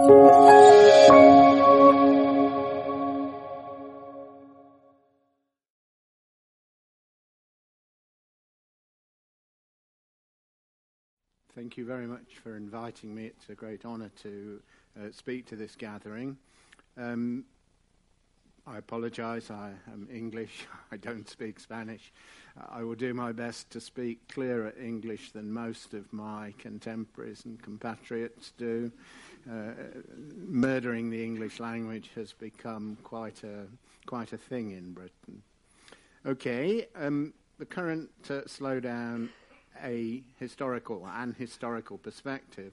Thank you very much for inviting me. It's a great honor to uh, speak to this gathering. Um, I apologize, I am English, I don't speak Spanish. Uh, I will do my best to speak clearer English than most of my contemporaries and compatriots do. Uh, murdering the English language has become quite a, quite a thing in Britain. Okay, um, the current uh, slowdown a historical and historical perspective.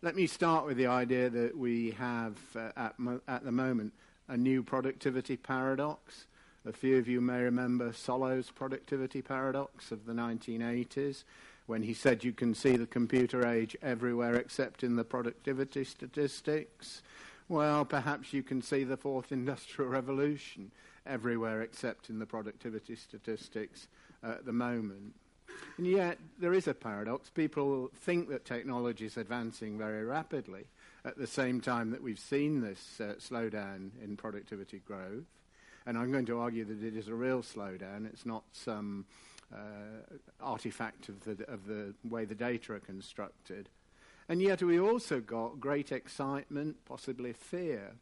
Let me start with the idea that we have uh, at, mo- at the moment a new productivity paradox. A few of you may remember Solow's productivity paradox of the 1980s when he said you can see the computer age everywhere except in the productivity statistics. Well, perhaps you can see the fourth industrial revolution everywhere except in the productivity statistics at the moment. And yet, there is a paradox. People think that technology is advancing very rapidly at the same time that we've seen this uh, slowdown in productivity growth. And I'm going to argue that it is a real slowdown. It's not some uh, artifact of the, of the way the data are constructed. And yet, we also got great excitement, possibly fear,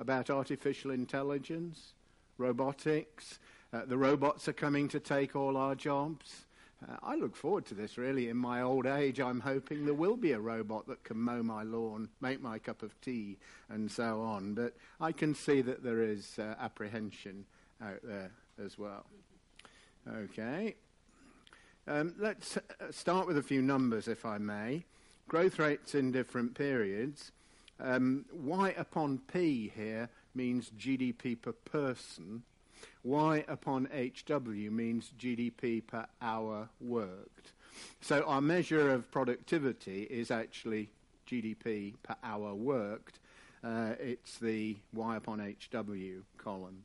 about artificial intelligence, robotics. Uh, the robots are coming to take all our jobs. Uh, I look forward to this really. In my old age, I'm hoping there will be a robot that can mow my lawn, make my cup of tea, and so on. But I can see that there is uh, apprehension out there as well. Okay. Um, let's uh, start with a few numbers, if I may. Growth rates in different periods. Um, y upon P here means GDP per person Y upon HW means GDP per hour worked. So our measure of productivity is actually GDP per hour worked. Uh, it's the Y upon HW column.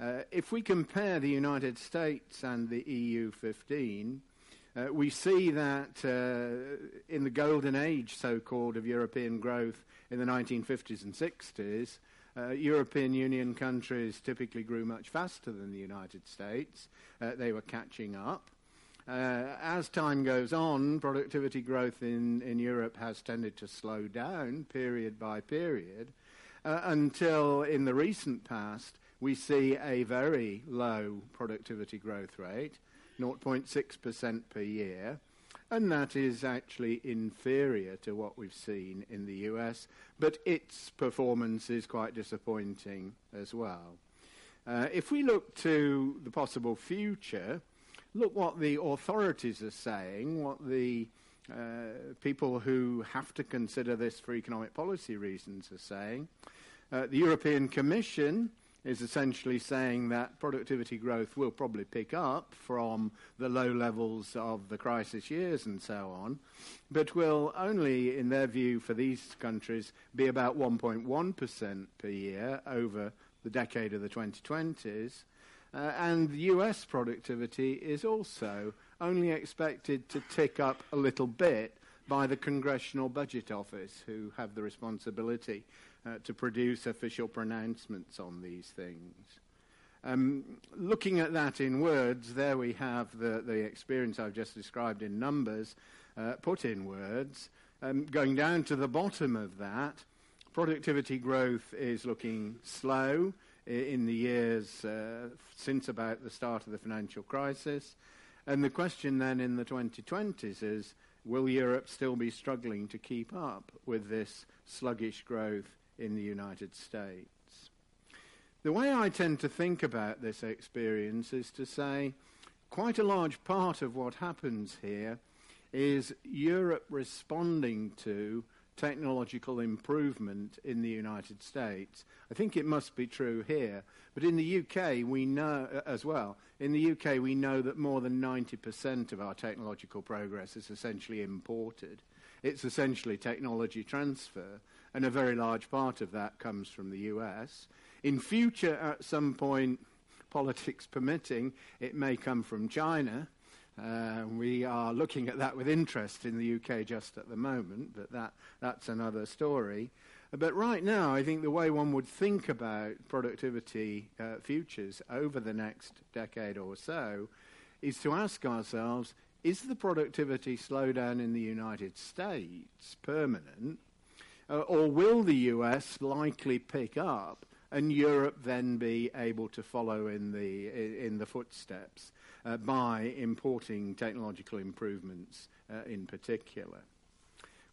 Uh, if we compare the United States and the EU 15, uh, we see that uh, in the golden age, so called, of European growth in the 1950s and 60s, uh, European Union countries typically grew much faster than the United States. Uh, they were catching up. Uh, as time goes on, productivity growth in, in Europe has tended to slow down period by period uh, until in the recent past we see a very low productivity growth rate, 0.6% per year and that is actually inferior to what we've seen in the US, but its performance is quite disappointing as well. Uh, if we look to the possible future, look what the authorities are saying, what the uh, people who have to consider this for economic policy reasons are saying. Uh, the European Commission is essentially saying that productivity growth will probably pick up from the low levels of the crisis years and so on, but will only, in their view, for these countries, be about 1.1% per year over the decade of the 2020s. Uh, and US productivity is also only expected to tick up a little bit by the Congressional Budget Office, who have the responsibility uh, to produce official pronouncements on these things. Um, looking at that in words, there we have the, the experience I've just described in numbers uh, put in words. Um, going down to the bottom of that, productivity growth is looking slow in the years uh, since about the start of the financial crisis. And the question then in the 2020s is will Europe still be struggling to keep up with this sluggish growth in the United States. The way I tend to think about this experience is to say quite a large part of what happens here is Europe responding to technological improvement in the United States. I think it must be true here. But in the UK, we know uh, as well, in the UK, we know that more than 90% of our technological progress is essentially imported. It's essentially technology transfer, and a very large part of that comes from the US. In future, at some point, politics permitting, it may come from China. Uh, we are looking at that with interest in the UK just at the moment, but that, that's another story. But right now, I think the way one would think about productivity uh, futures over the next decade or so is to ask ourselves is the productivity slowdown in the United States permanent, uh, or will the US likely pick up and Europe then be able to follow in the, in the footsteps uh, by importing technological improvements uh, in particular?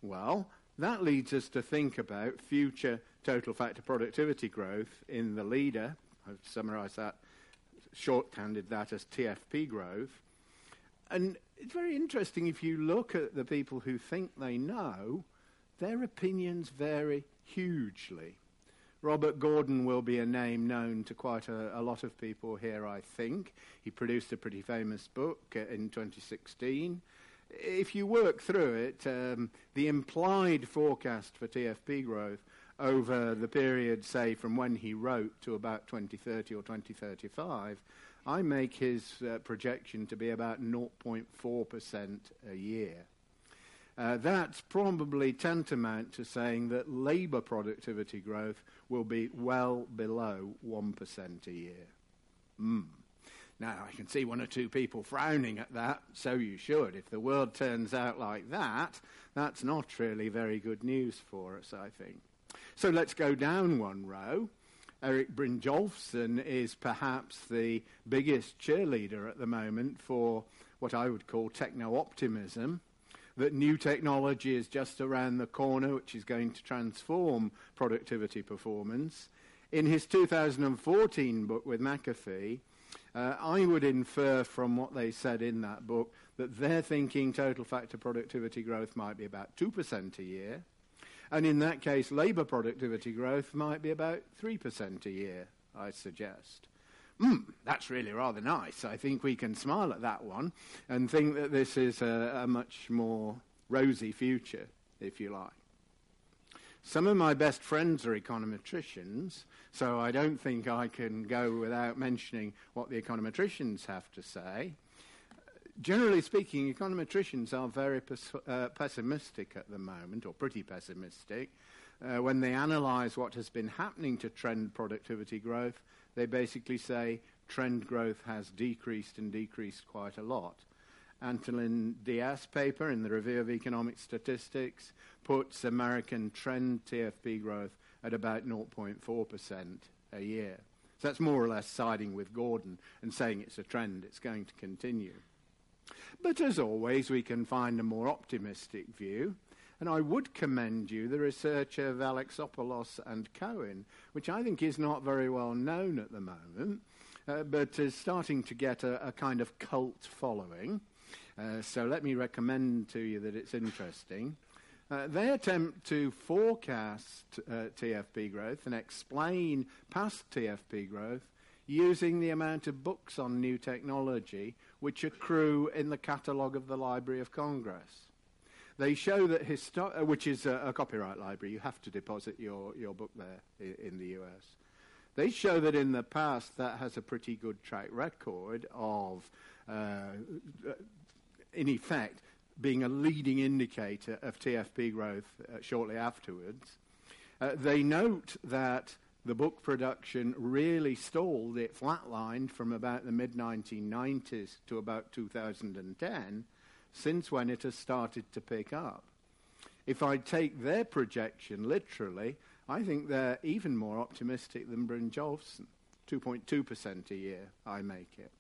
Well, that leads us to think about future total factor productivity growth in the leader. I've summarized that, shorthanded that as TFP growth. And it's very interesting if you look at the people who think they know, their opinions vary hugely. Robert Gordon will be a name known to quite a, a, lot of people here, I think. He produced a pretty famous book uh, in 2016 if you work through it, um, the implied forecast for TFP growth over the period, say, from when he wrote to about 2030 or 2035, I make his uh, projection to be about 0.4% a year. Uh, that's probably tantamount to saying that labour productivity growth will be well below 1% a year. Mm. Now, I can see one or two people frowning at that, so you should. If the world turns out like that, that's not really very good news for us, I think. So let's go down one row. Eric Brynjolfsson is perhaps the biggest cheerleader at the moment for what I would call techno optimism. That new technology is just around the corner, which is going to transform productivity performance. In his 2014 book with McAfee, uh, I would infer from what they said in that book that they're thinking total factor productivity growth might be about 2% a year. And in that case, labour productivity growth might be about 3% a year, I suggest. Mm, that's really rather nice. I think we can smile at that one and think that this is a, a much more rosy future, if you like. Some of my best friends are econometricians, so I don't think I can go without mentioning what the econometricians have to say. Generally speaking, econometricians are very uh, pessimistic at the moment, or pretty pessimistic. Uh, when they analyze what has been happening to trend productivity growth, they basically say trend growth has decreased and decreased quite a lot. Antolin Diaz paper in the Review of Economic Statistics puts American trend TFP growth at about 0.4% a year. So that's more or less siding with Gordon and saying it's a trend, it's going to continue. But as always, we can find a more optimistic view. And I would commend you the research of Alexopoulos and Cohen, which I think is not very well known at the moment, uh, but is starting to get a, a kind of cult following. Uh, so let me recommend to you that it's interesting. Uh, they attempt to forecast uh, TFP growth and explain past TFP growth using the amount of books on new technology which accrue in the catalogue of the Library of Congress. They show that, histo- uh, which is a, a, copyright library, you have to deposit your, your book there in, in the US. They show that in the past that has a pretty good track record of, uh, in effect, being a leading indicator of TFP growth uh, shortly afterwards. Uh, they note that the book production really stalled, it flatlined from about the mid 1990s to about 2010, since when it has started to pick up. If I take their projection literally, I think they're even more optimistic than Brynjolfsson. 2.2% a year, I make it.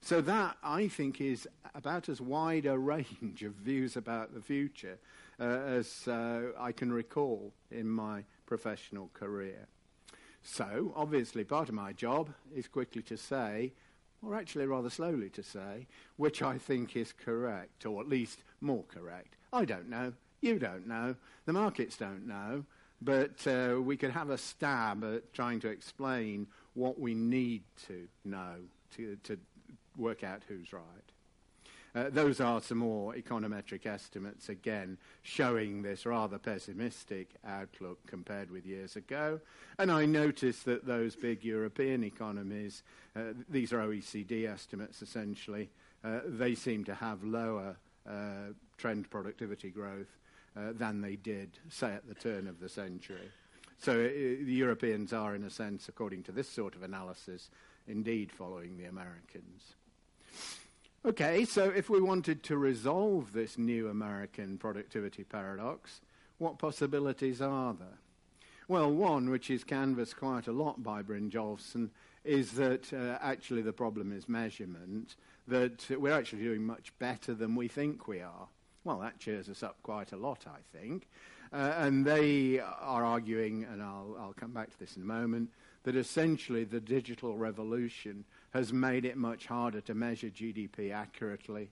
So that, I think, is about as wide a range of views about the future uh, as uh, I can recall in my professional career. So, obviously, part of my job is quickly to say, or actually rather slowly to say, which I think is correct, or at least more correct. I don't know. You don't know. The markets don't know. But uh, we could have a stab at trying to explain what we need to know to, to work out who's right. Uh, those are some more econometric estimates, again, showing this rather pessimistic outlook compared with years ago. And I noticed that those big European economies, uh, these are OECD estimates essentially, uh, they seem to have lower trend productivity growth than they did, say, at the turn of the century. So uh, the Europeans are, in a sense, according to this sort of analysis, indeed following the Americans. Okay, so if we wanted to resolve this new American productivity paradox, what possibilities are there? Well, one, which is canvassed quite a lot by Bryn Brynjolfsson, is that uh, actually the problem is measurement, that we're actually doing much better than we think we are. Well, that cheers us up quite a lot, I think. Uh, and they are arguing, and I'll, I'll come back to this in a moment, that essentially the digital revolution has made it much harder to measure GDP accurately,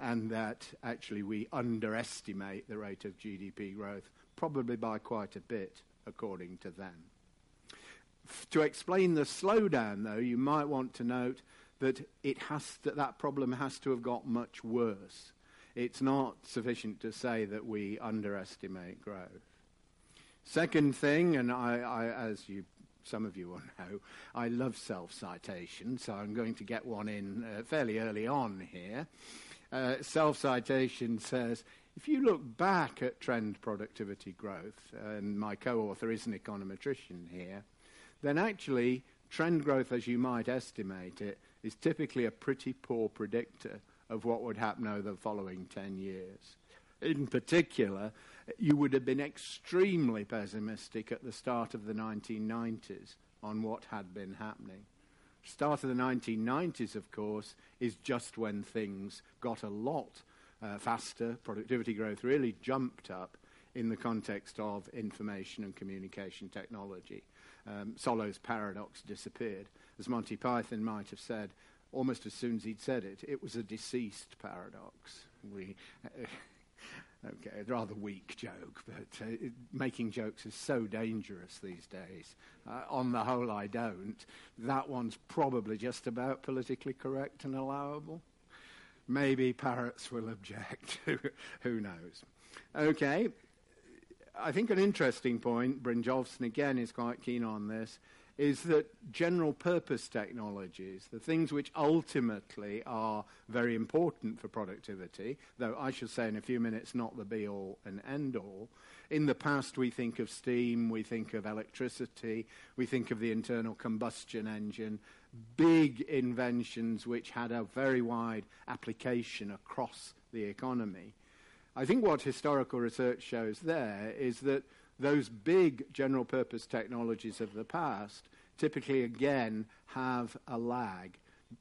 and that actually we underestimate the rate of GDP growth, probably by quite a bit, according to them. F- to explain the slowdown, though, you might want to note that it has to, that problem has to have got much worse. It's not sufficient to say that we underestimate growth. Second thing, and I, I, as you some of you will know, I love self citation, so I'm going to get one in uh, fairly early on here. Uh, self citation says if you look back at trend productivity growth, and my co author is an econometrician here, then actually trend growth, as you might estimate it, is typically a pretty poor predictor of what would happen over the following 10 years. In particular, you would have been extremely pessimistic at the start of the 1990s on what had been happening. Start of the 1990s, of course, is just when things got a lot uh, faster. Productivity growth really jumped up in the context of information and communication technology. Um, Solow's paradox disappeared. As Monty Python might have said, almost as soon as he'd said it, it was a deceased paradox. We, uh, Okay, rather weak joke, but uh, it, making jokes is so dangerous these days. Uh, on the whole, I don't. That one's probably just about politically correct and allowable. Maybe parrots will object. Who knows? Okay, I think an interesting point, Brynjolfsson again is quite keen on this, is that general purpose technologies, the things which ultimately are very important for productivity, though I shall say in a few minutes not the be all and end all, in the past we think of steam, we think of electricity, we think of the internal combustion engine, big inventions which had a very wide application across the economy. I think what historical research shows there is that those big general purpose technologies of the past typically again have a lag.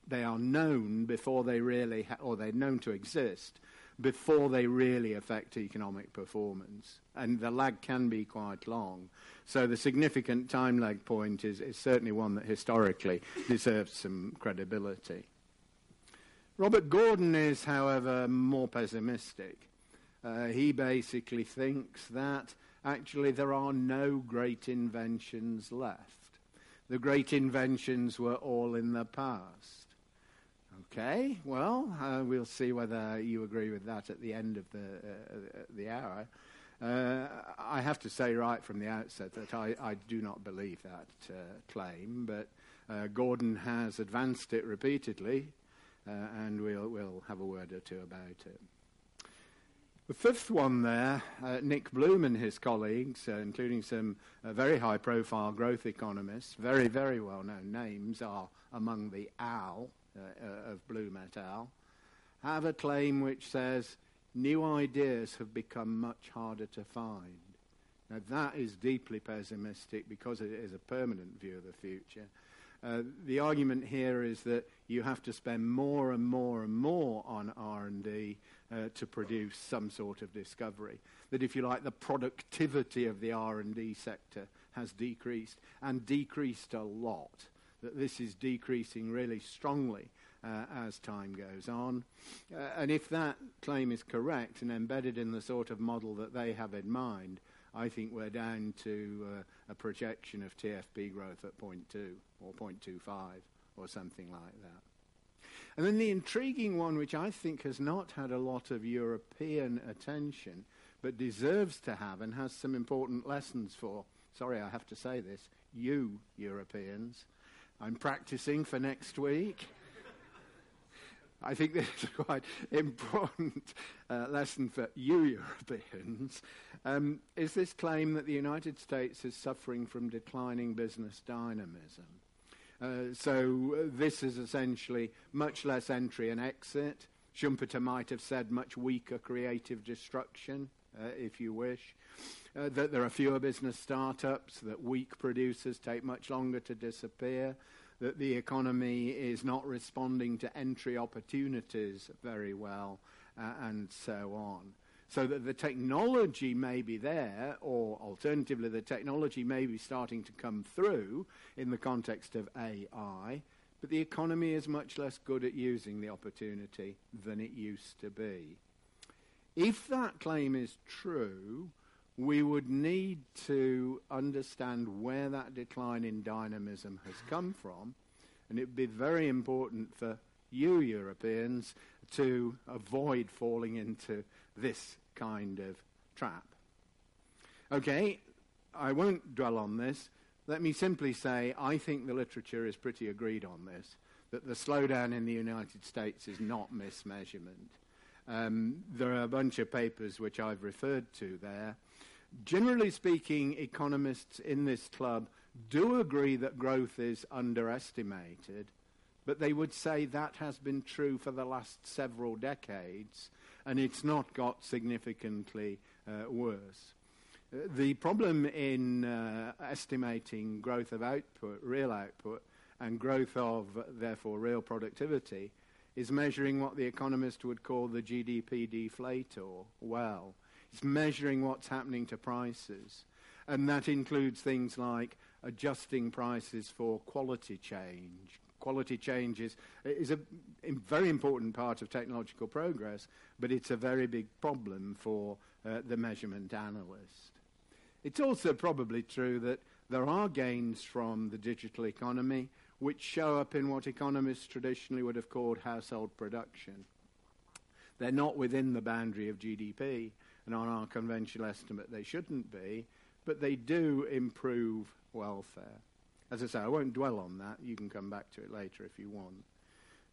They are known before they really, ha- or they're known to exist before they really affect economic performance. And the lag can be quite long. So the significant time lag point is, is certainly one that historically deserves some credibility. Robert Gordon is, however, more pessimistic. Uh, he basically thinks that actually there are no great inventions left. The great inventions were all in the past. Okay, well, uh, we'll see whether you agree with that at the end of the, uh, the hour. Uh, I have to say right from the outset that I, I do not believe that uh, claim, but uh, Gordon has advanced it repeatedly, uh, and we'll, we'll have a word or two about it. The fifth one there, uh, Nick Bloom and his colleagues, uh, including some uh, very high profile growth economists, very, very well known names, are among the OWL uh, uh, of Bloom et al., have a claim which says new ideas have become much harder to find. Now, that is deeply pessimistic because it is a permanent view of the future. Uh, the argument here is that you have to spend more and more and more on R&D uh, to produce some sort of discovery. That, if you like, the productivity of the R&D sector has decreased and decreased a lot. That this is decreasing really strongly uh, as time goes on. Uh, and if that claim is correct and embedded in the sort of model that they have in mind, I think we're down to uh, a projection of TFP growth at 0.2 or 0.25 or something like that. And then the intriguing one, which I think has not had a lot of European attention, but deserves to have and has some important lessons for, sorry, I have to say this, you Europeans. I'm practicing for next week. I think this is a quite important uh, lesson for you Europeans. Um, is this claim that the United States is suffering from declining business dynamism? Uh, so uh, this is essentially much less entry and exit. Schumpeter might have said much weaker creative destruction, uh, if you wish. Uh, that there are fewer business startups, that weak producers take much longer to disappear, that the economy is not responding to entry opportunities very well, uh, and so on. So that the technology may be there, or alternatively, the technology may be starting to come through in the context of AI, but the economy is much less good at using the opportunity than it used to be. If that claim is true, we would need to understand where that decline in dynamism has come from, and it would be very important for you Europeans to avoid falling into this kind of trap. Okay, I won't dwell on this. Let me simply say I think the literature is pretty agreed on this that the slowdown in the United States is not mismeasurement. Um, there are a bunch of papers which I've referred to there Generally speaking, economists in this club do agree that growth is underestimated, but they would say that has been true for the last several decades, and it's not got significantly uh, worse. Uh, the problem in uh, estimating growth of output, real output, and growth of, therefore, real productivity is measuring what the economist would call the GDP deflator well. It's measuring what's happening to prices. And that includes things like adjusting prices for quality change. Quality change is, a very important part of technological progress, but it's a very big problem for uh, the measurement analyst. It's also probably true that there are gains from the digital economy which show up in what economists traditionally would have called household production. They're not within the boundary of GDP, and on our conventional estimate they shouldn't be, but they do improve welfare. As I say, I won't dwell on that. You can come back to it later if you want.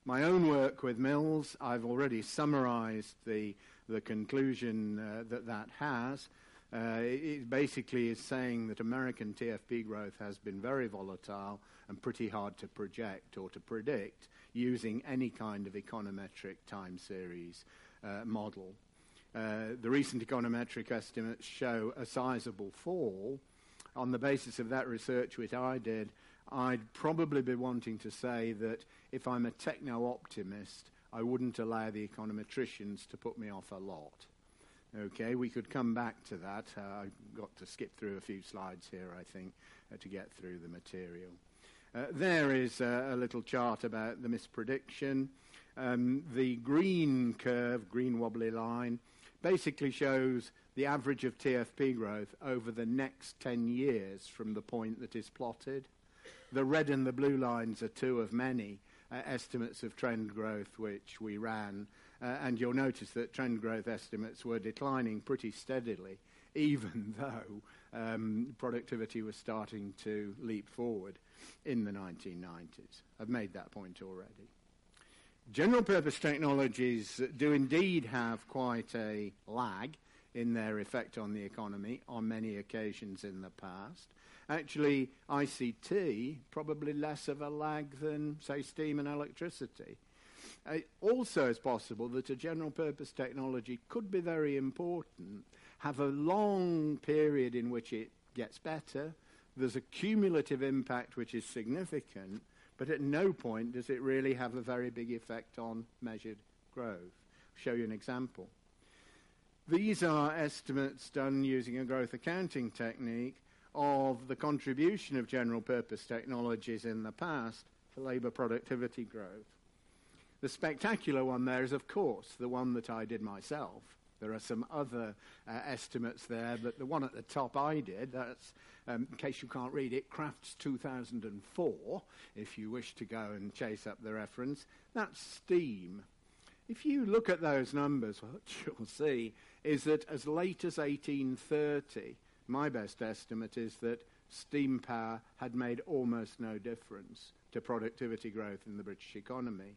My own work with Mills, I've already summarized the, the conclusion uh, that that has. Uh, it basically is saying that American TFP growth has been very volatile and pretty hard to project or to predict using any kind of econometric time series uh, model. Uh, the recent econometric estimates show a sizable fall. On the basis of that research, which I did, I'd probably be wanting to say that if I'm a techno optimist, I wouldn't allow the econometricians to put me off a lot. Okay, we could come back to that. Uh, I've got to skip through a few slides here, I think, uh, to get through the material. Uh, there is a little chart about the misprediction. Um, the green curve, green wobbly line, basically shows the average of TFP growth over the next 10 years from the point that is plotted. The red and the blue lines are two of many uh, estimates of trend growth which we ran, uh, and you'll notice that trend growth estimates were declining pretty steadily, even though um, productivity was starting to leap forward in the 1990s. I've made that point already. General purpose technologies do indeed have quite a lag in their effect on the economy on many occasions in the past. Actually, ICT, probably less of a lag than, say, steam and electricity. It also is possible that a general purpose technology could be very important, have a long period in which it gets better, there's a cumulative impact which is significant, but at no point does it really have a very big effect on measured growth. I'll show you an example. These are estimates done using a growth accounting technique of the contribution of general purpose technologies in the past to labour productivity growth. The spectacular one there is, of course, the one that I did myself. There are some other uh, estimates there, but the one at the top I did, that's, um, in case you can't read it, Crafts 2004, if you wish to go and chase up the reference, that's steam. If you look at those numbers, what you'll see is that as late as 1830, my best estimate is that steam power had made almost no difference to productivity growth in the British economy.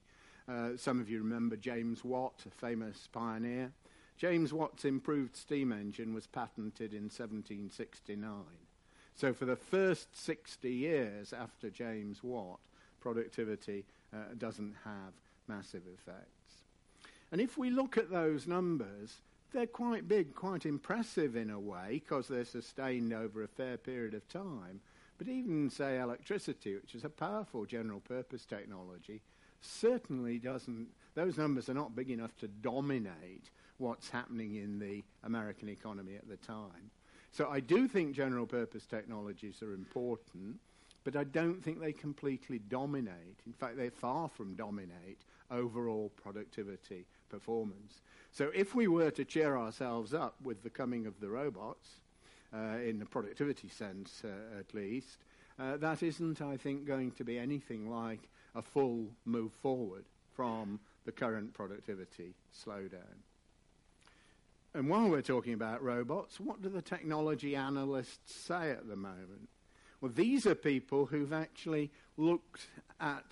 Uh, some of you remember James Watt, a famous pioneer. James Watt's improved steam engine was patented in 1769. So for the first 60 years after James Watt, productivity uh, doesn't have massive effects. And if we look at those numbers, they're quite big, quite impressive in a way, because they're sustained over a fair period of time. But even, say, electricity, which is a powerful general purpose technology, certainly doesn't, those numbers are not big enough to dominate what's happening in the American economy at the time. So I do think general purpose technologies are important, but I don't think they completely dominate. In fact, they far from dominate overall productivity performance. So if we were to cheer ourselves up with the coming of the robots, uh, in the productivity sense uh, at least, uh, that isn't, I think, going to be anything like a full move forward from the current productivity slowdown. And while we're talking about robots, what do the technology analysts say at the moment? Well, these are people who've actually looked at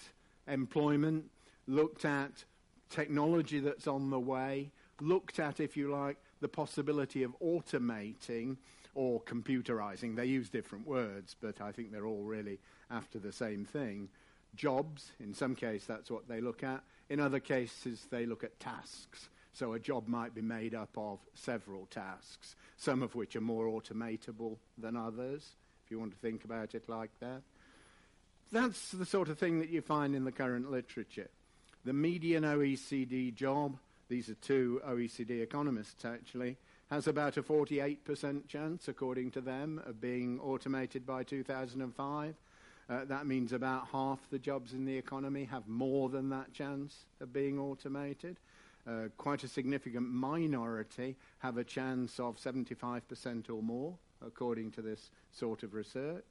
employment, looked at technology that's on the way, looked at, if you like, the possibility of automating or computerizing. They use different words, but I think they're all really after the same thing. Jobs, in some cases, that's what they look at. In other cases, they look at tasks. So a job might be made up of several tasks, some of which are more automatable than others, if you want to think about it like that. That's the sort of thing that you find in the current literature. The median OECD job these are two OECD economists actually, has about a 48% chance, according to them, of being automated by 2005. Uh, that means about half the jobs in the economy have more than that chance of being automated. Uh, quite a significant minority have a chance of 75% or more, according to this sort of research.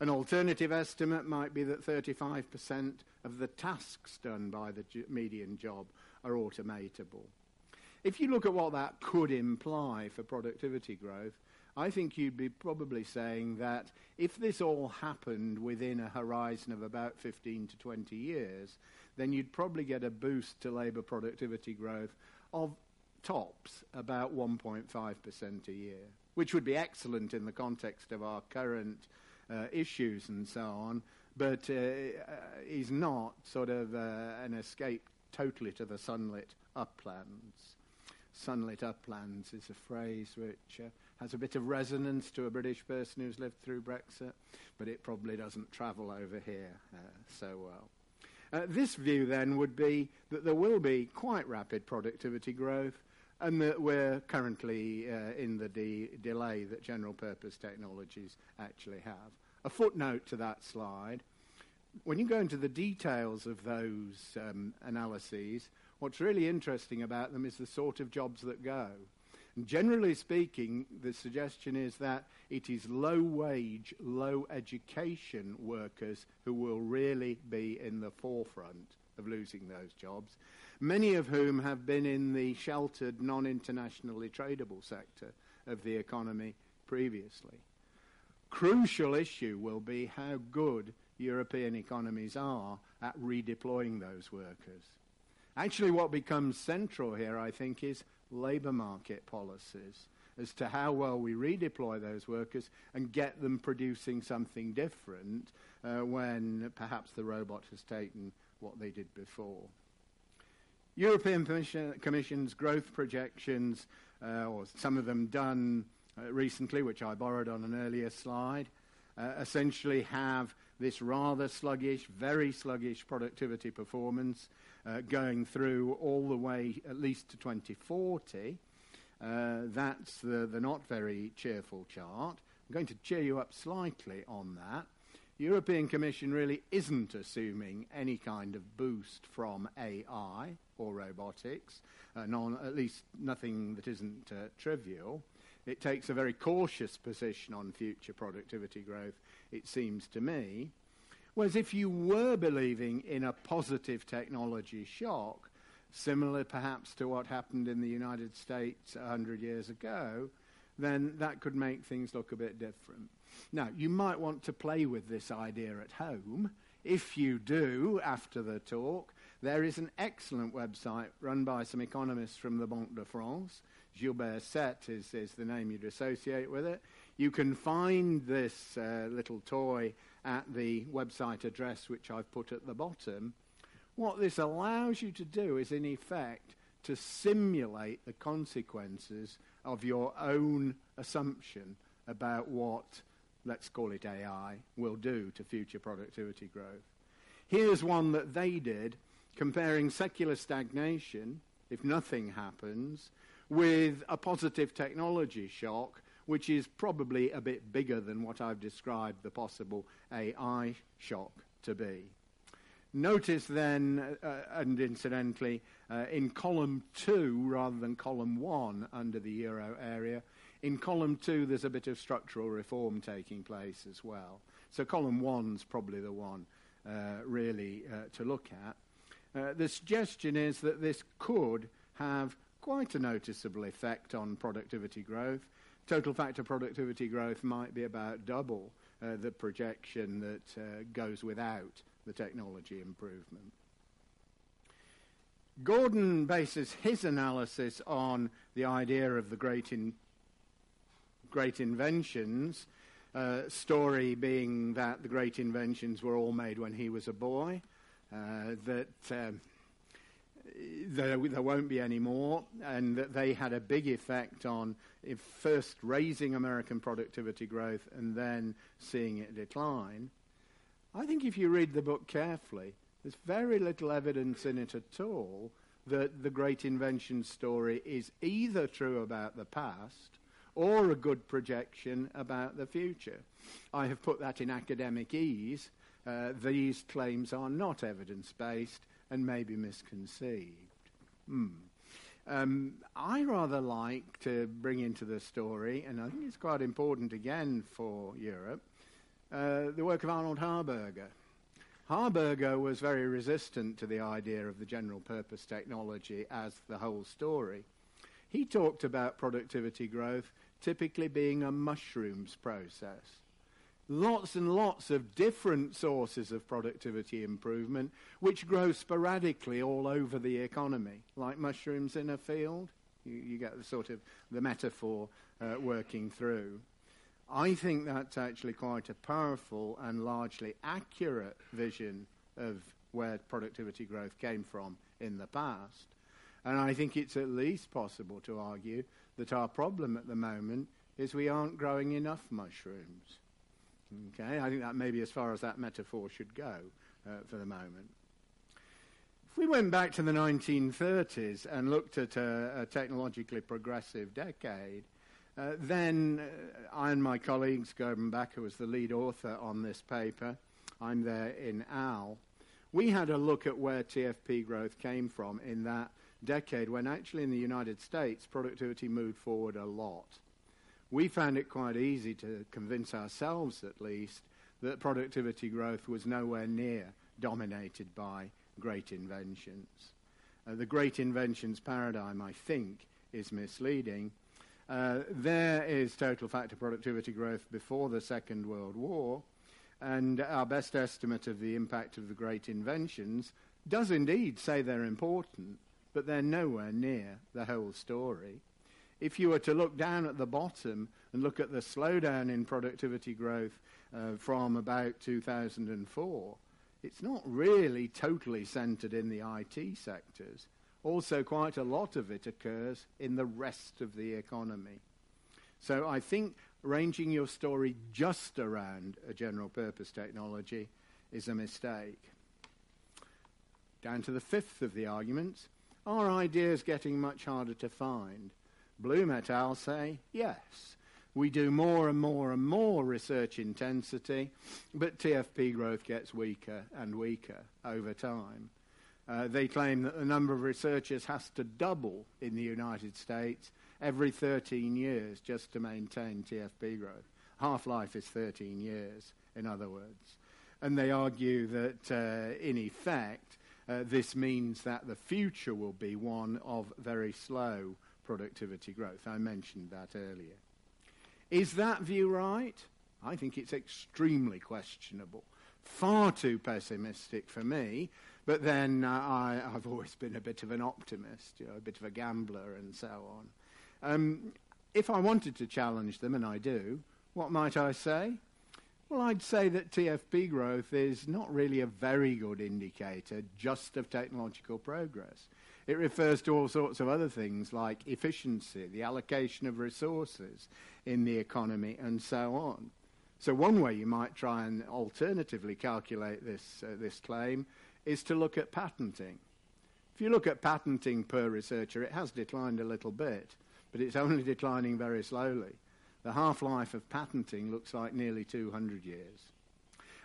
An alternative estimate might be that 35% of the tasks done by the median job are automatable. If you look at what that could imply for productivity growth, I think you'd be probably saying that if this all happened within a horizon of about 15 to 20 years, then you'd probably get a boost to labour productivity growth of tops about 1.5% a year, which would be excellent in the context of our current uh, issues and so on, but uh, uh is not sort of uh, an escape totally to the sunlit uplands. Sunlit uplands is a phrase which uh, has a bit of resonance to a British person who's lived through Brexit, but it probably doesn't travel over here uh, so well. Uh, this view then would be that there will be quite rapid productivity growth and that we're currently uh, in the de- delay that general purpose technologies actually have. A footnote to that slide when you go into the details of those um, analyses, what's really interesting about them is the sort of jobs that go. Generally speaking, the suggestion is that it is low wage, low education workers who will really be in the forefront of losing those jobs, many of whom have been in the sheltered, non internationally tradable sector of the economy previously. Crucial issue will be how good European economies are at redeploying those workers. Actually, what becomes central here, I think, is labour market policies as to how well we redeploy those workers and get them producing something different uh, when perhaps the robot has taken what they did before. European Commission, Commission's growth projections, uh, or some of them done uh, recently, which I borrowed on an earlier slide, uh, essentially have this rather sluggish, very sluggish productivity performance uh, going through all the way at least to 2040. Uh, that's the, the not very cheerful chart. I'm going to cheer you up slightly on that. European Commission really isn't assuming any kind of boost from AI or robotics, uh, non, at least nothing that isn't uh, trivial. It takes a very cautious position on future productivity growth, it seems to me. Whereas if you were believing in a positive technology shock, similar perhaps to what happened in the United States 100 years ago, then that could make things look a bit different. Now, you might want to play with this idea at home. If you do, after the talk, there is an excellent website run by some economists from the Banque de France. Gilbert Cette is, is the name you'd associate with it. You can find this uh, little toy at the website address which I've put at the bottom. What this allows you to do is, in effect, to simulate the consequences of your own assumption about what, let's call it AI, will do to future productivity growth. Here's one that they did comparing secular stagnation, if nothing happens, with a positive technology shock, which is probably a bit bigger than what I've described the possible AI shock to be. Notice then, uh, and incidentally, uh, in column two rather than column one under the euro area, in column two there's a bit of structural reform taking place as well. So column one's probably the one uh, really uh, to look at. Uh, the suggestion is that this could have quite a noticeable effect on productivity growth. Total factor productivity growth might be about double uh, the projection that uh, goes without the technology improvement. Gordon bases his analysis on the idea of the great, in, great inventions, uh, story being that the great inventions were all made when he was a boy, uh, that um, there, there, won't be any more, and that they had a big effect on first raising American productivity growth and then seeing it decline. I think if you read the book carefully, there's very little evidence in it at all that the great invention story is either true about the past or a good projection about the future. I have put that in academic ease. Uh, these claims are not evidence based and may be misconceived. Hmm. Um, I rather like to bring into the story, and I think it's quite important again for Europe, uh, the work of Arnold Harberger. Harberger was very resistant to the idea of the general purpose technology as the whole story. He talked about productivity growth typically being a mushrooms process. Lots and lots of different sources of productivity improvement which grow sporadically all over the economy, like mushrooms in a field. You, you get the sort of the metaphor uh, working through. I think that's actually quite a powerful and largely accurate vision of where productivity growth came from in the past. And I think it's at least possible to argue that our problem at the moment is we aren't growing enough mushrooms. Okay, I think that may be as far as that metaphor should go uh, for the moment. If we went back to the 1930s and looked at a, a technologically progressive decade, uh, then uh, I and my colleagues, Gerben Bakker was the lead author on this paper. I'm there in AL. We had a look at where TFP growth came from in that decade when actually in the United States productivity moved forward a lot. We found it quite easy to convince ourselves, at least, that productivity growth was nowhere near dominated by great inventions. Uh, the great inventions paradigm, I think, is misleading uh, there is total factor productivity growth before the Second World War, and our best estimate of the impact of the great inventions does indeed say they're important, but they're nowhere near the whole story. If you were to look down at the bottom and look at the slowdown in productivity growth uh, from about 2004, it's not really totally centered in the IT sectors. Also, quite a lot of it occurs in the rest of the economy. So I think ranging your story just around a general purpose technology is a mistake. Down to the fifth of the arguments. Are ideas getting much harder to find? Bloom et al. say yes. We do more and more and more research intensity, but TFP growth gets weaker and weaker over time. Uh, they claim that the number of researchers has to double in the United States every 13 years just to maintain TFP growth. Half life is 13 years, in other words. And they argue that, uh, in effect, uh, this means that the future will be one of very slow productivity growth. I mentioned that earlier. Is that view right? I think it's extremely questionable. Far too pessimistic for me, but then uh, I, have always been a bit of an optimist, you know, a bit of a gambler, and so on. Um, if I wanted to challenge them, and I do, what might I say? Well, I'd say that TFP growth is not really a very good indicator just of technological progress. It refers to all sorts of other things like efficiency, the allocation of resources in the economy, and so on. So, one way you might try and alternatively calculate this, uh, this claim is to look at patenting. If you look at patenting per researcher, it has declined a little bit, but it's only declining very slowly. The half life of patenting looks like nearly 200 years.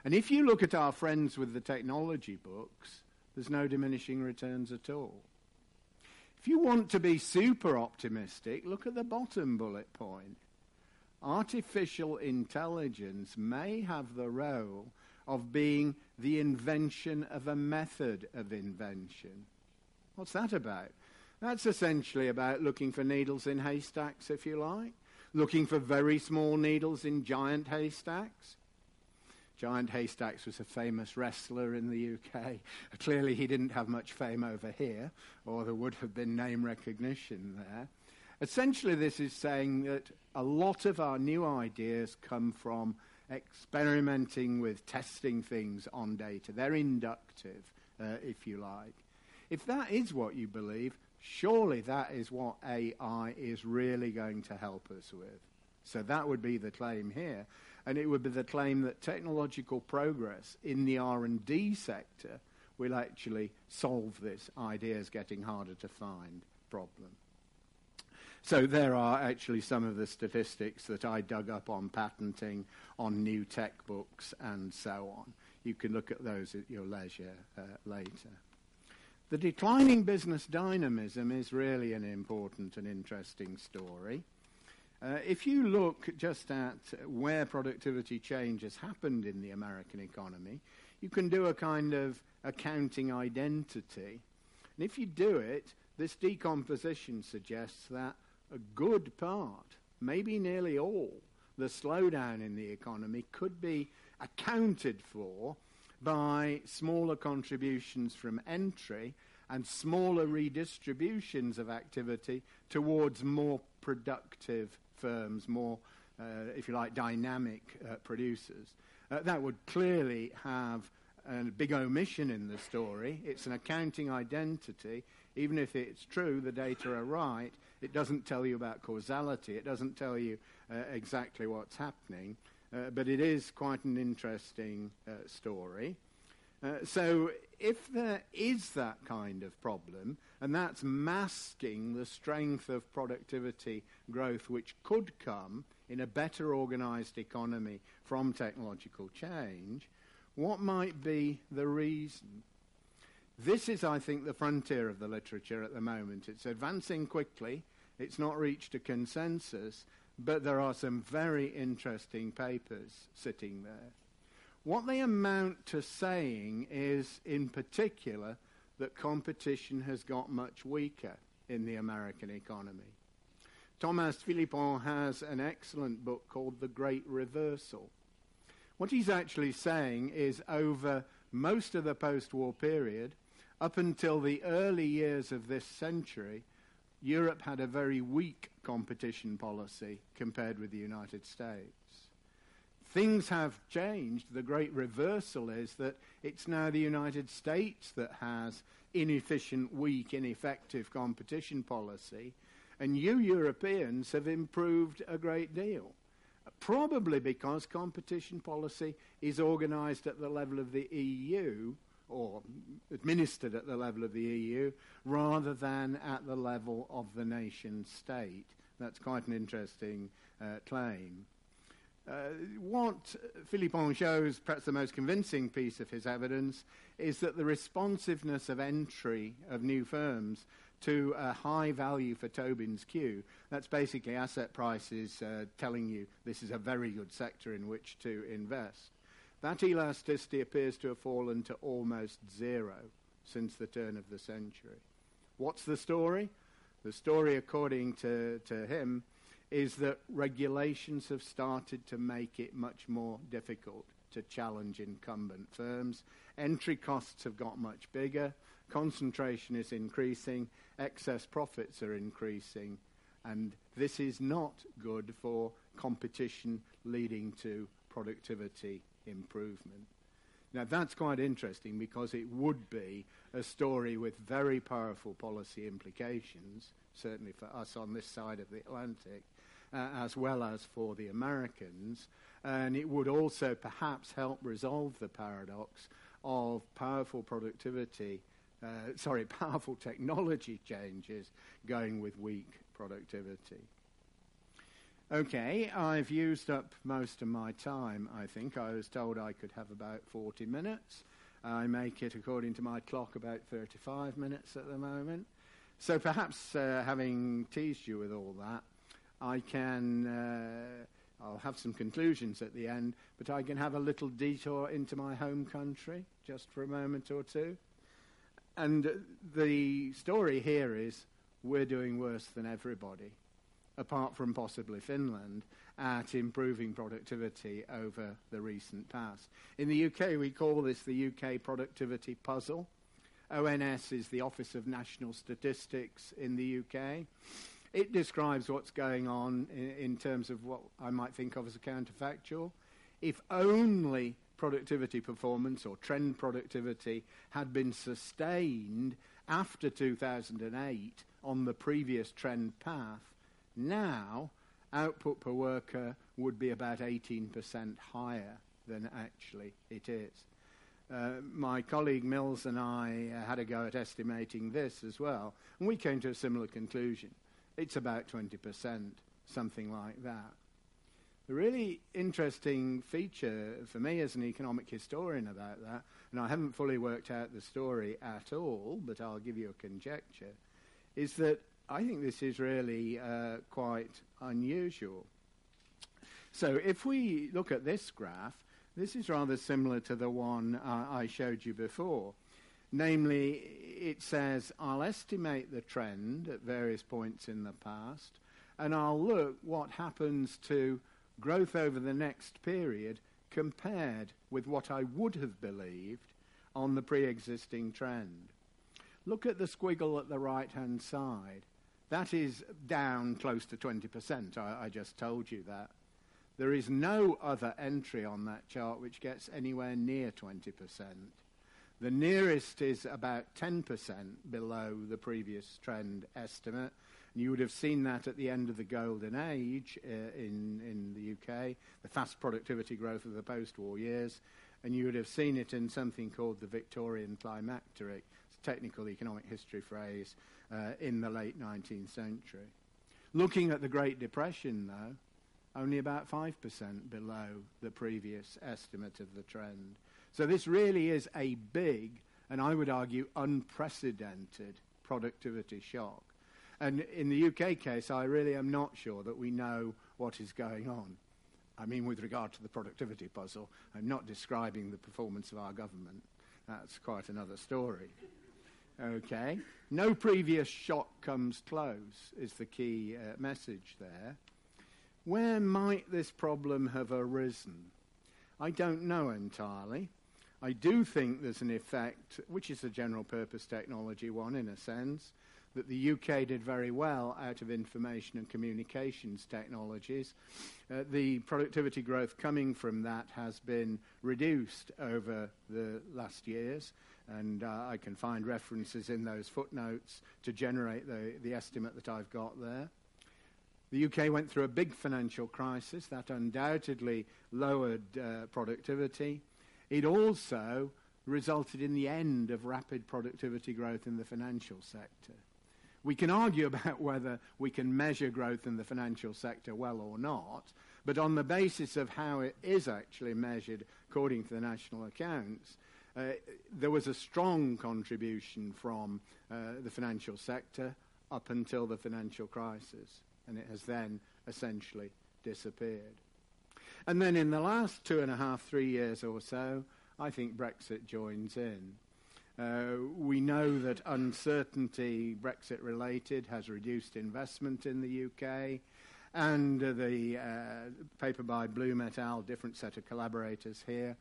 And if you look at our friends with the technology books, there's no diminishing returns at all. If you want to be super optimistic, look at the bottom bullet point. Artificial intelligence may have the role of being the invention of a method of invention. What's that about? That's essentially about looking for needles in haystacks, if you like, looking for very small needles in giant haystacks. Giant Haystacks was a famous wrestler in the UK. Clearly, he didn't have much fame over here, or there would have been name recognition there. Essentially, this is saying that a lot of our new ideas come from experimenting with testing things on data. They're inductive, uh, if you like. If that is what you believe, surely that is what AI is really going to help us with. So that would be the claim here, and it would be the claim that technological progress in the R&D sector will actually solve this ideas getting harder to find problem. So there are actually some of the statistics that I dug up on patenting, on new tech books, and so on. You can look at those at your leisure uh, later. The declining business dynamism is really an important and interesting story. Uh, if you look just at where productivity change has happened in the American economy, you can do a kind of accounting identity. And if you do it, this decomposition suggests that a good part, maybe nearly all, the slowdown in the economy could be accounted for by smaller contributions from entry and smaller redistributions of activity towards more productive firms, more, uh, if you like, dynamic uh, producers. Uh, that would clearly have a big omission in the story. It's an accounting identity. Even if it's true, the data are right, it doesn't tell you about causality. It doesn't tell you uh, exactly what's happening. Uh, but it is quite an interesting uh, story. Uh, so, if there is that kind of problem, and that's masking the strength of productivity growth which could come in a better organized economy from technological change, what might be the reason? This is, I think, the frontier of the literature at the moment. It's advancing quickly, it's not reached a consensus, but there are some very interesting papers sitting there. What they amount to saying is, in particular, that competition has got much weaker in the American economy. Thomas Philippon has an excellent book called The Great Reversal. What he's actually saying is over most of the post war period, up until the early years of this century, Europe had a very weak competition policy compared with the United States. Things have changed. The great reversal is that it's now the United States that has inefficient, weak, ineffective competition policy, and you Europeans have improved a great deal. Probably because competition policy is organized at the level of the EU or administered at the level of the EU rather than at the level of the nation state. That's quite an interesting uh, claim. Uh, what Philippon shows, perhaps the most convincing piece of his evidence, is that the responsiveness of entry of new firms to a high value for Tobin's Q, that's basically asset prices uh, telling you this is a very good sector in which to invest. That elasticity appears to have fallen to almost zero since the turn of the century. What's the story? The story, according to, to him, is that regulations have started to make it much more difficult to challenge incumbent firms. Entry costs have got much bigger, concentration is increasing, excess profits are increasing, and this is not good for competition leading to productivity improvement. Now, that's quite interesting because it would be a story with very powerful policy implications, certainly for us on this side of the Atlantic, as well as for the Americans. And it would also perhaps help resolve the paradox of powerful productivity, uh, sorry, powerful technology changes going with weak productivity. Okay, I've used up most of my time, I think. I was told I could have about 40 minutes. I make it, according to my clock, about 35 minutes at the moment. So perhaps, uh, having teased you with all that, I can. Uh, I'll have some conclusions at the end, but I can have a little detour into my home country just for a moment or two. And the story here is we're doing worse than everybody apart from possibly Finland, at improving productivity over the recent past. In the UK, we call this the UK productivity puzzle. ONS is the Office of National Statistics in the UK. It describes what's going on in, in terms of what I might think of as a counterfactual. If only productivity performance or trend productivity had been sustained after 2008 on the previous trend path, now, output per worker would be about 18% higher than actually it is. Uh, my colleague Mills and I uh, had a go at estimating this as well, and we came to a similar conclusion. It's about 20%, something like that. The really interesting feature for me as an economic historian about that, and I haven't fully worked out the story at all, but I'll give you a conjecture, is that I think this is really uh, quite unusual. So if we look at this graph, this is rather similar to the one uh, I showed you before. Namely, it says I'll estimate the trend at various points in the past, and I'll look what happens to growth over the next period compared with what I would have believed on the pre-existing trend. Look at the squiggle at the right-hand side. That is down close to 20%. I, I just told you that. There is no other entry on that chart which gets anywhere near 20%. The nearest is about 10% below the previous trend estimate. And you would have seen that at the end of the golden age uh, in, in the UK, the fast productivity growth of the post war years. And you would have seen it in something called the Victorian climacteric, it's a technical economic history phrase, uh, in the late 19th century. Looking at the Great Depression, though, only about 5% below the previous estimate of the trend. So this really is a big, and I would argue unprecedented, productivity shock. And in the UK case, I really am not sure that we know what is going on. I mean, with regard to the productivity puzzle, I'm not describing the performance of our government. That's quite another story. Okay? No previous shock comes close, is the key uh, message there. Where might this problem have arisen? I don't know entirely. I do think there's an effect, which is a general purpose technology one in a sense, that the UK did very well out of information and communications technologies. Uh, the productivity growth coming from that has been reduced over the last years and uh, I can find references in those footnotes to generate the, the estimate that I've got there. The UK went through a big financial crisis that undoubtedly lowered uh, productivity. It also resulted in the end of rapid productivity growth in the financial sector. We can argue about whether we can measure growth in the financial sector well or not, but on the basis of how it is actually measured according to the national accounts, uh, there was a strong contribution from uh, the financial sector up until the financial crisis, and it has then essentially disappeared. And then in the last two and a half, three years or so, I think Brexit joins in. Uh, we know that uncertainty, Brexit related, has reduced investment in the UK. And uh, the uh, paper by Bloom et al., different set of collaborators here,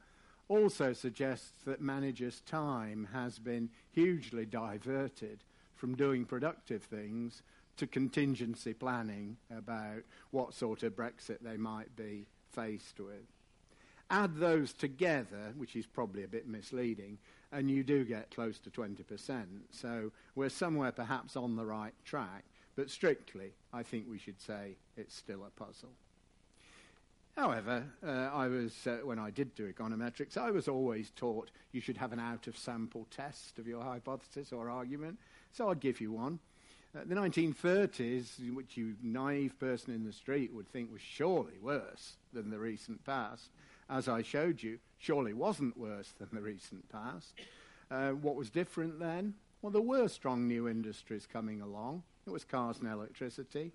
also suggests that managers' time has been hugely diverted from doing productive things to contingency planning about what sort of Brexit they might be faced with. Add those together, which is probably a bit misleading, and you do get close to 20%. So we're somewhere perhaps on the right track, but strictly, I think we should say it's still a puzzle. However, uh, I was, uh, when I did do econometrics, I was always taught you should have an out of sample test of your hypothesis or argument. So I'd give you one. Uh, the 1930s, which you naive person in the street would think was surely worse than the recent past, as I showed you, surely wasn't worse than the recent past. Uh, what was different then? Well, there were strong new industries coming along. It was cars and electricity.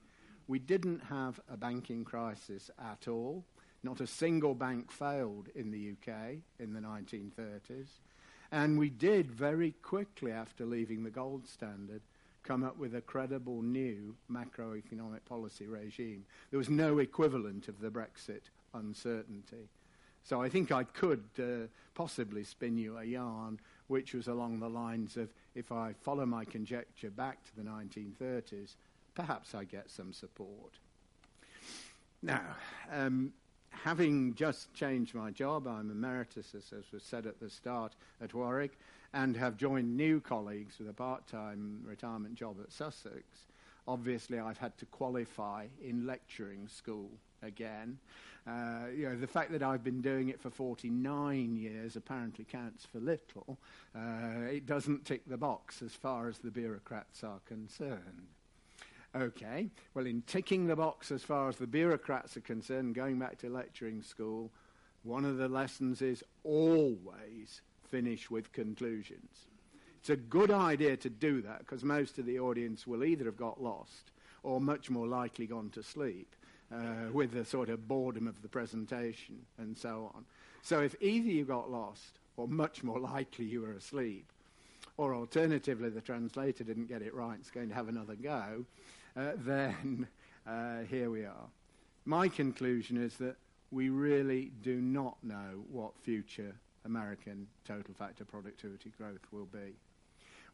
We didn't have a banking crisis at all. Not a single bank failed in the UK in the 1930s. And we did very quickly, after leaving the gold standard, come up with a credible new macroeconomic policy regime. There was no equivalent of the Brexit uncertainty. So I think I could uh, possibly spin you a yarn which was along the lines of if I follow my conjecture back to the 1930s, perhaps I get some support. Now, um, having just changed my job, I'm emeritus, as, as was said at the start, at Warwick, and have joined new colleagues with a part time retirement job at Sussex. Obviously, I've had to qualify in lecturing school again. Uh, you know, the fact that I've been doing it for 49 years apparently counts for little. Uh, it doesn't tick the box as far as the bureaucrats are concerned. Okay, well, in ticking the box as far as the bureaucrats are concerned, going back to lecturing school, one of the lessons is always finish with conclusions. It's a good idea to do that because most of the audience will either have got lost or much more likely gone to sleep uh, with the sort of boredom of the presentation and so on. So if either you got lost or much more likely you were asleep, or alternatively the translator didn't get it right, it's going to have another go, uh, then uh, here we are. My conclusion is that we really do not know what future American total factor productivity growth will be.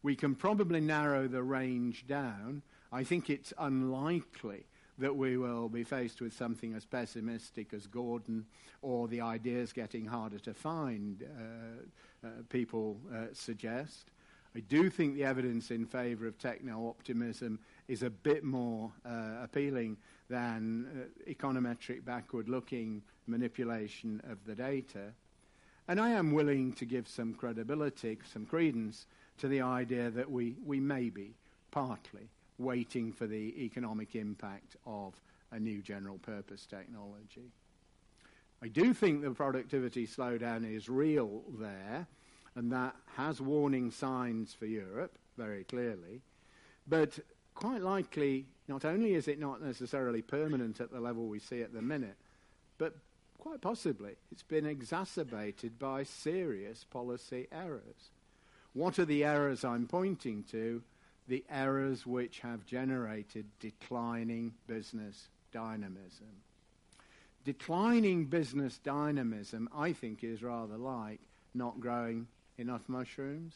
We can probably narrow the range down. I think it's unlikely that we will be faced with something as pessimistic as Gordon or the ideas getting harder to find, uh, uh, people uh, suggest. I do think the evidence in favour of techno optimism is a bit more uh, appealing than uh, econometric backward looking manipulation of the data. And I am willing to give some credibility, some credence to the idea that we, we may be partly waiting for the economic impact of a new general purpose technology. I do think the productivity slowdown is real there and that has warning signs for Europe, very clearly. But quite likely, not only is it not necessarily permanent at the level we see at the minute, but quite possibly it's been exacerbated by serious policy errors. What are the errors I'm pointing to? The errors which have generated declining business dynamism. Declining business dynamism, I think, is rather like not growing enough mushrooms.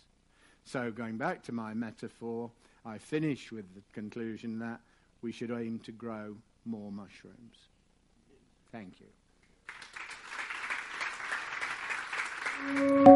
So, going back to my metaphor, I finish with the conclusion that we should aim to grow more mushrooms. Thank you. Thank you.